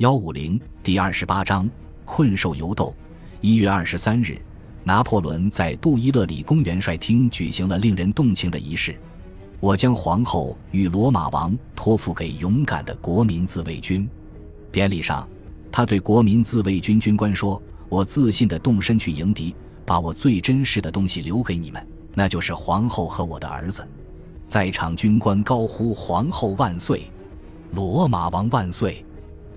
幺五零第二十八章困兽犹斗。一月二十三日，拿破仑在杜伊勒里宫元帅厅举行了令人动情的仪式。我将皇后与罗马王托付给勇敢的国民自卫军。典礼上，他对国民自卫军军官说：“我自信地动身去迎敌，把我最珍视的东西留给你们，那就是皇后和我的儿子。”在场军官高呼：“皇后万岁！罗马王万岁！”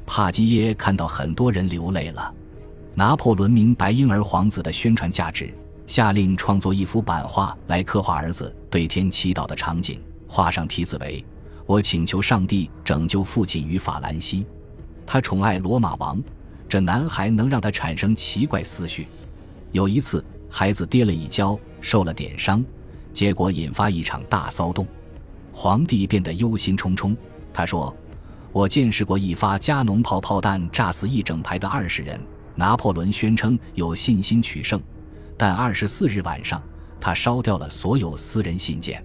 帕基耶看到很多人流泪了。拿破仑明白婴儿皇子的宣传价值。下令创作一幅版画来刻画儿子对天祈祷的场景，画上题字为“我请求上帝拯救父亲与法兰西”。他宠爱罗马王，这男孩能让他产生奇怪思绪。有一次，孩子跌了一跤，受了点伤，结果引发一场大骚动。皇帝变得忧心忡忡。他说：“我见识过一发加农炮炮弹炸死一整排的二十人。”拿破仑宣称有信心取胜。但二十四日晚上，他烧掉了所有私人信件。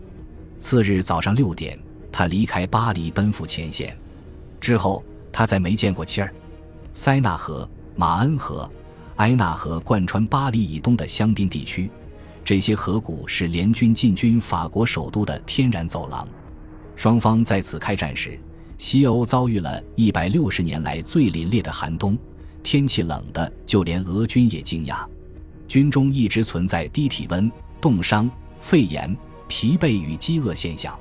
次日早上六点，他离开巴黎，奔赴前线。之后，他再没见过妻儿。塞纳河、马恩河、埃纳河贯穿巴黎以东的香槟地区，这些河谷是联军进军法国首都的天然走廊。双方在此开战时，西欧遭遇了一百六十年来最凛冽的寒冬，天气冷的就连俄军也惊讶。军中一直存在低体温、冻伤、肺炎、疲惫与饥饿现象，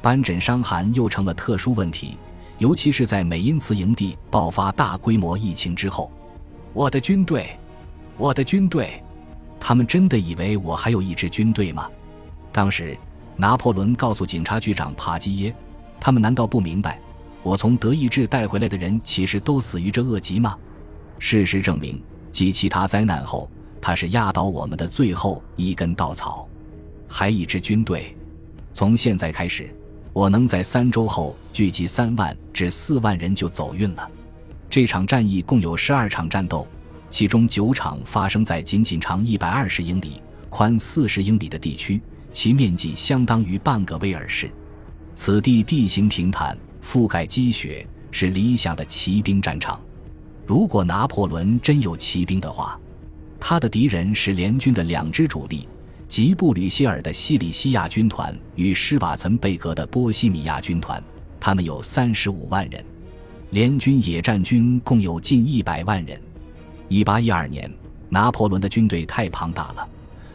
斑疹伤寒又成了特殊问题，尤其是在美因茨营地爆发大规模疫情之后。我的军队，我的军队，他们真的以为我还有一支军队吗？当时，拿破仑告诉警察局长帕基耶：“他们难道不明白，我从德意志带回来的人其实都死于这恶疾吗？”事实证明，继其他灾难后。他是压倒我们的最后一根稻草，还一支军队。从现在开始，我能在三周后聚集三万至四万人就走运了。这场战役共有十二场战斗，其中九场发生在仅仅长一百二十英里、宽四十英里的地区，其面积相当于半个威尔士。此地地形平坦，覆盖积雪，是理想的骑兵战场。如果拿破仑真有骑兵的话，他的敌人是联军的两支主力，即布吕歇尔的西里西亚军团与施瓦岑贝格的波西米亚军团，他们有三十五万人，联军野战军共有近一百万人。一八一二年，拿破仑的军队太庞大了，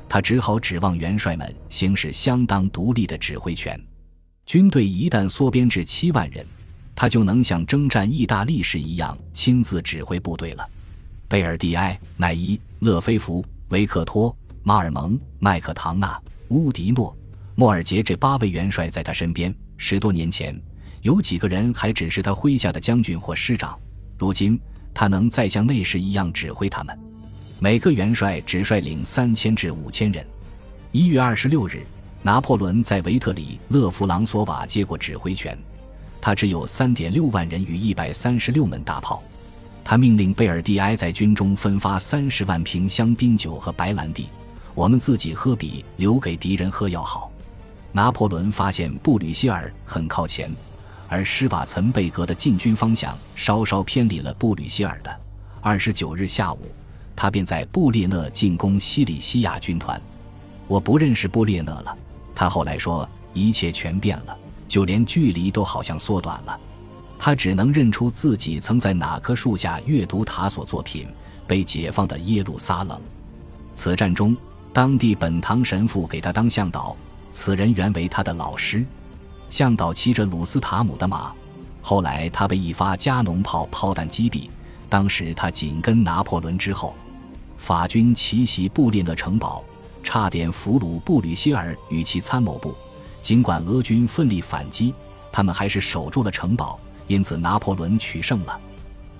他只好指望元帅们行使相当独立的指挥权。军队一旦缩编至七万人，他就能像征战意大利时一样亲自指挥部队了。贝尔蒂埃、奈伊、勒菲弗、维克托、马尔蒙、麦克唐纳、乌迪诺、莫尔杰这八位元帅在他身边。十多年前，有几个人还只是他麾下的将军或师长，如今他能再像那时一样指挥他们。每个元帅只率领三千至五千人。一月二十六日，拿破仑在维特里勒弗朗索瓦接过指挥权，他只有三点六万人与一百三十六门大炮。他命令贝尔蒂埃在军中分发三十万瓶香槟酒和白兰地，我们自己喝比留给敌人喝要好。拿破仑发现布吕歇尔很靠前，而施瓦岑贝格的进军方向稍稍偏离了布吕歇尔的。二十九日下午，他便在布列讷进攻西里西亚军团。我不认识布列讷了，他后来说，一切全变了，就连距离都好像缩短了。他只能认出自己曾在哪棵树下阅读塔索作品《被解放的耶路撒冷》。此战中，当地本堂神父给他当向导，此人原为他的老师。向导骑着鲁斯塔姆的马，后来他被一发加农炮炮弹击毙。当时他紧跟拿破仑之后。法军奇袭布列讷城堡，差点俘虏布吕歇尔与其参谋部。尽管俄军奋力反击，他们还是守住了城堡。因此，拿破仑取胜了。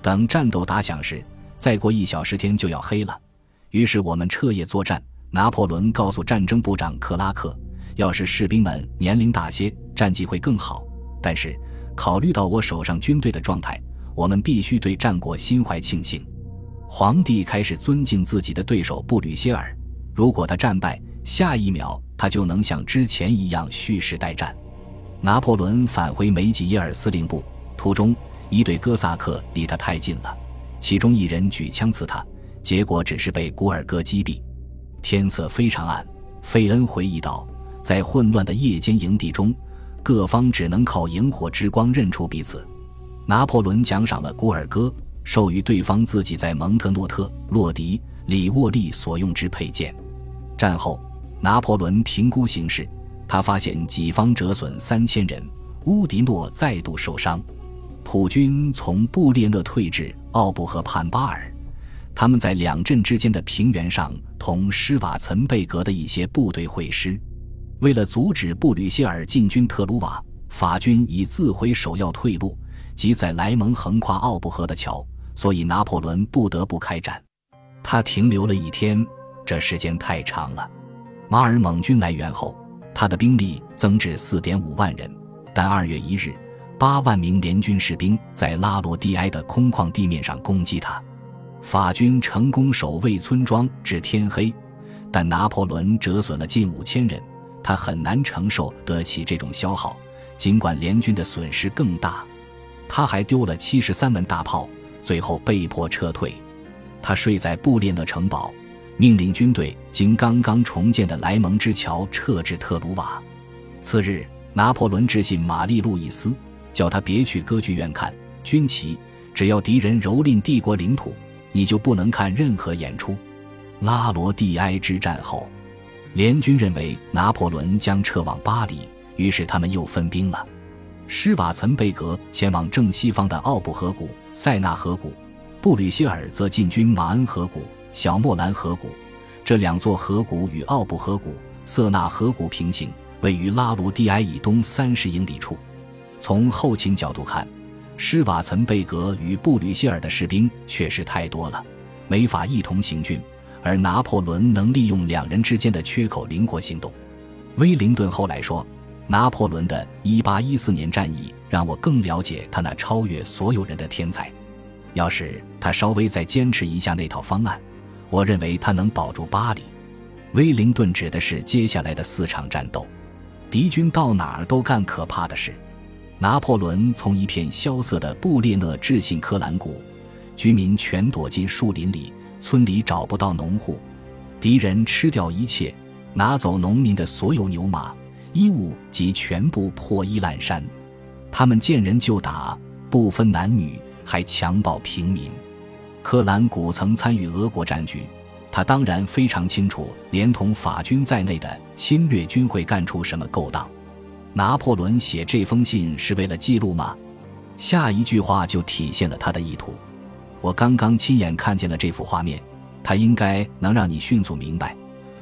等战斗打响时，再过一小时天就要黑了。于是我们彻夜作战。拿破仑告诉战争部长克拉克：“要是士兵们年龄大些，战绩会更好。但是，考虑到我手上军队的状态，我们必须对战果心怀庆幸。”皇帝开始尊敬自己的对手布吕歇尔。如果他战败，下一秒他就能像之前一样蓄势待战。拿破仑返回梅吉耶尔司令部。途中，一队哥萨克离他太近了，其中一人举枪刺他，结果只是被古尔戈击毙。天色非常暗，费恩回忆道，在混乱的夜间营地中，各方只能靠萤火之光认出彼此。拿破仑奖赏了古尔戈，授予对方自己在蒙特诺特、洛迪、里沃利所用之佩剑。战后，拿破仑评估形势，他发现己方折损三千人，乌迪诺再度受伤。普军从布列讷退至奥布河畔巴尔，他们在两镇之间的平原上同施瓦岑贝格的一些部队会师。为了阻止布吕歇尔进军特鲁瓦，法军已自毁首要退路，即在莱蒙横跨奥布河的桥，所以拿破仑不得不开战。他停留了一天，这时间太长了。马尔蒙军来援后，他的兵力增至四点五万人，但二月一日。八万名联军士兵在拉罗蒂埃的空旷地面上攻击他，法军成功守卫村庄至天黑，但拿破仑折损了近五千人，他很难承受得起这种消耗。尽管联军的损失更大，他还丢了七十三门大炮，最后被迫撤退。他睡在布列讷城堡，命令军队经刚刚重建的莱蒙之桥撤至特鲁瓦。次日，拿破仑致信玛丽路易斯。叫他别去歌剧院看军旗，只要敌人蹂躏帝国领土，你就不能看任何演出。拉罗蒂埃之战后，联军认为拿破仑将撤往巴黎，于是他们又分兵了。施瓦岑贝格前往正西方的奥布河谷、塞纳河谷，布吕歇尔则进军马恩河谷、小莫兰河谷。这两座河谷与奥布河谷、瑟纳河谷平行，位于拉罗蒂埃以东三十英里处。从后勤角度看，施瓦岑贝格与布吕歇尔的士兵确实太多了，没法一同行军。而拿破仑能利用两人之间的缺口灵活行动。威灵顿后来说：“拿破仑的1814年战役让我更了解他那超越所有人的天才。要是他稍微再坚持一下那套方案，我认为他能保住巴黎。”威灵顿指的是接下来的四场战斗，敌军到哪儿都干可怕的事。拿破仑从一片萧瑟的布列讷致信科兰谷，居民全躲进树林里，村里找不到农户，敌人吃掉一切，拿走农民的所有牛马、衣物及全部破衣烂衫，他们见人就打，不分男女，还强暴平民。科兰古曾参与俄国战局，他当然非常清楚，连同法军在内的侵略军会干出什么勾当。拿破仑写这封信是为了记录吗？下一句话就体现了他的意图。我刚刚亲眼看见了这幅画面，它应该能让你迅速明白，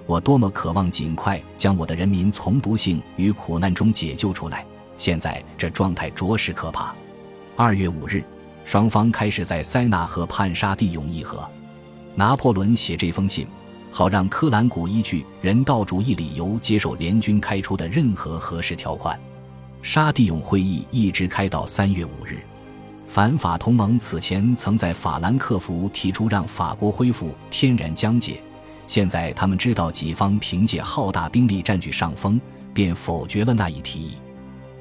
我多么渴望尽快将我的人民从不幸与苦难中解救出来。现在这状态着实可怕。二月五日，双方开始在塞纳河畔沙蒂永议和。拿破仑写这封信。好让科兰古依据人道主义理由接受联军开出的任何合适条款。沙蒂永会议一直开到三月五日。反法同盟此前曾在法兰克福提出让法国恢复天然疆界，现在他们知道己方凭借浩大兵力占据上风，便否决了那一提议。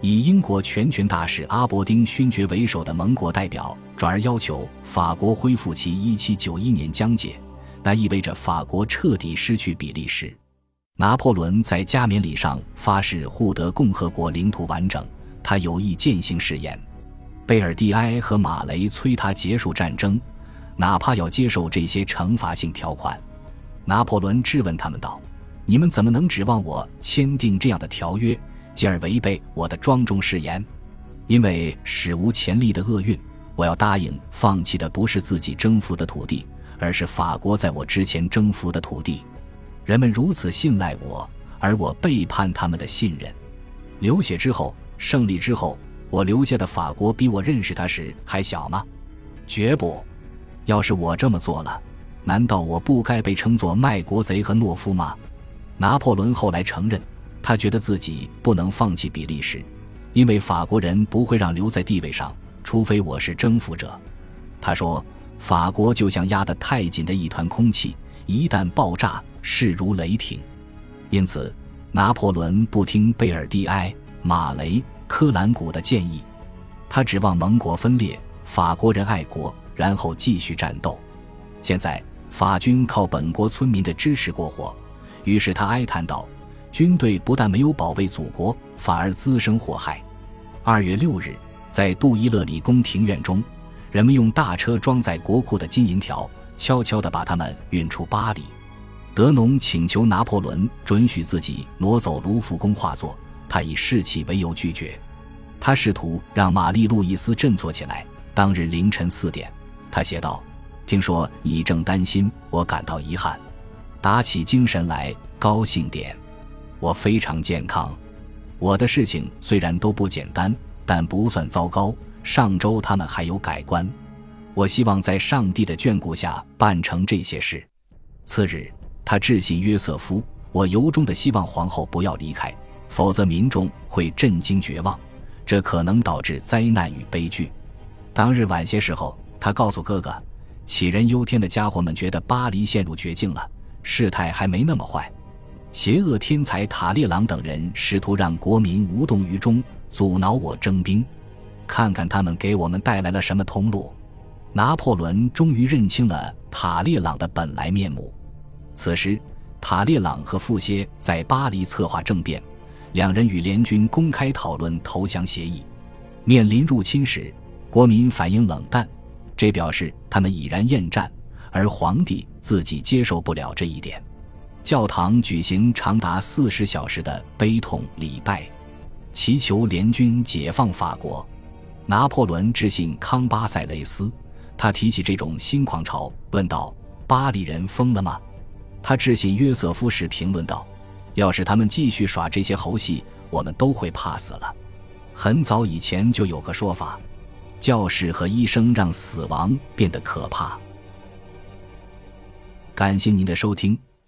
以英国全权大使阿伯丁勋爵为首的盟国代表转而要求法国恢复其一七九一年疆界。那意味着法国彻底失去比利时。拿破仑在加冕礼上发誓护得共和国领土完整，他有意践行誓言。贝尔蒂埃和马雷催他结束战争，哪怕要接受这些惩罚性条款。拿破仑质问他们道：“你们怎么能指望我签订这样的条约，进而违背我的庄重誓言？因为史无前例的厄运，我要答应放弃的不是自己征服的土地。”而是法国在我之前征服的土地，人们如此信赖我，而我背叛他们的信任。流血之后，胜利之后，我留下的法国比我认识他时还小吗？绝不！要是我这么做了，难道我不该被称作卖国贼和懦夫吗？拿破仑后来承认，他觉得自己不能放弃比利时，因为法国人不会让留在地位上，除非我是征服者。他说。法国就像压得太紧的一团空气，一旦爆炸，势如雷霆。因此，拿破仑不听贝尔蒂埃、马雷、科兰古的建议，他指望盟国分裂，法国人爱国，然后继续战斗。现在法军靠本国村民的支持过活，于是他哀叹道：“军队不但没有保卫祖国，反而滋生祸害。”二月六日，在杜伊勒里宫庭院中，人们用大车装载国库的金银条，悄悄地把它们运出巴黎。德农请求拿破仑准许自己挪走卢浮宫画作，他以士气为由拒绝。他试图让玛丽路易斯振作起来。当日凌晨四点，他写道：“听说你正担心，我感到遗憾。打起精神来，高兴点。我非常健康。我的事情虽然都不简单，但不算糟糕。上周他们还有改观。我希望在上帝的眷顾下办成这些事。”次日。他致信约瑟夫：“我由衷的希望皇后不要离开，否则民众会震惊绝望，这可能导致灾难与悲剧。”当日晚些时候，他告诉哥哥：“杞人忧天的家伙们觉得巴黎陷入绝境了，事态还没那么坏。邪恶天才塔列朗等人试图让国民无动于衷，阻挠我征兵。看看他们给我们带来了什么通路。”拿破仑终于认清了塔列朗的本来面目。此时，塔列朗和富歇在巴黎策划政变，两人与联军公开讨论投降协议。面临入侵时，国民反应冷淡，这表示他们已然厌战，而皇帝自己接受不了这一点。教堂举行长达四十小时的悲痛礼拜，祈求联军解放法国。拿破仑致信康巴塞雷斯，他提起这种新狂潮，问道：“巴黎人疯了吗？”他致信约瑟夫时评论道：“要是他们继续耍这些猴戏，我们都会怕死了。”很早以前就有个说法：教士和医生让死亡变得可怕。感谢您的收听，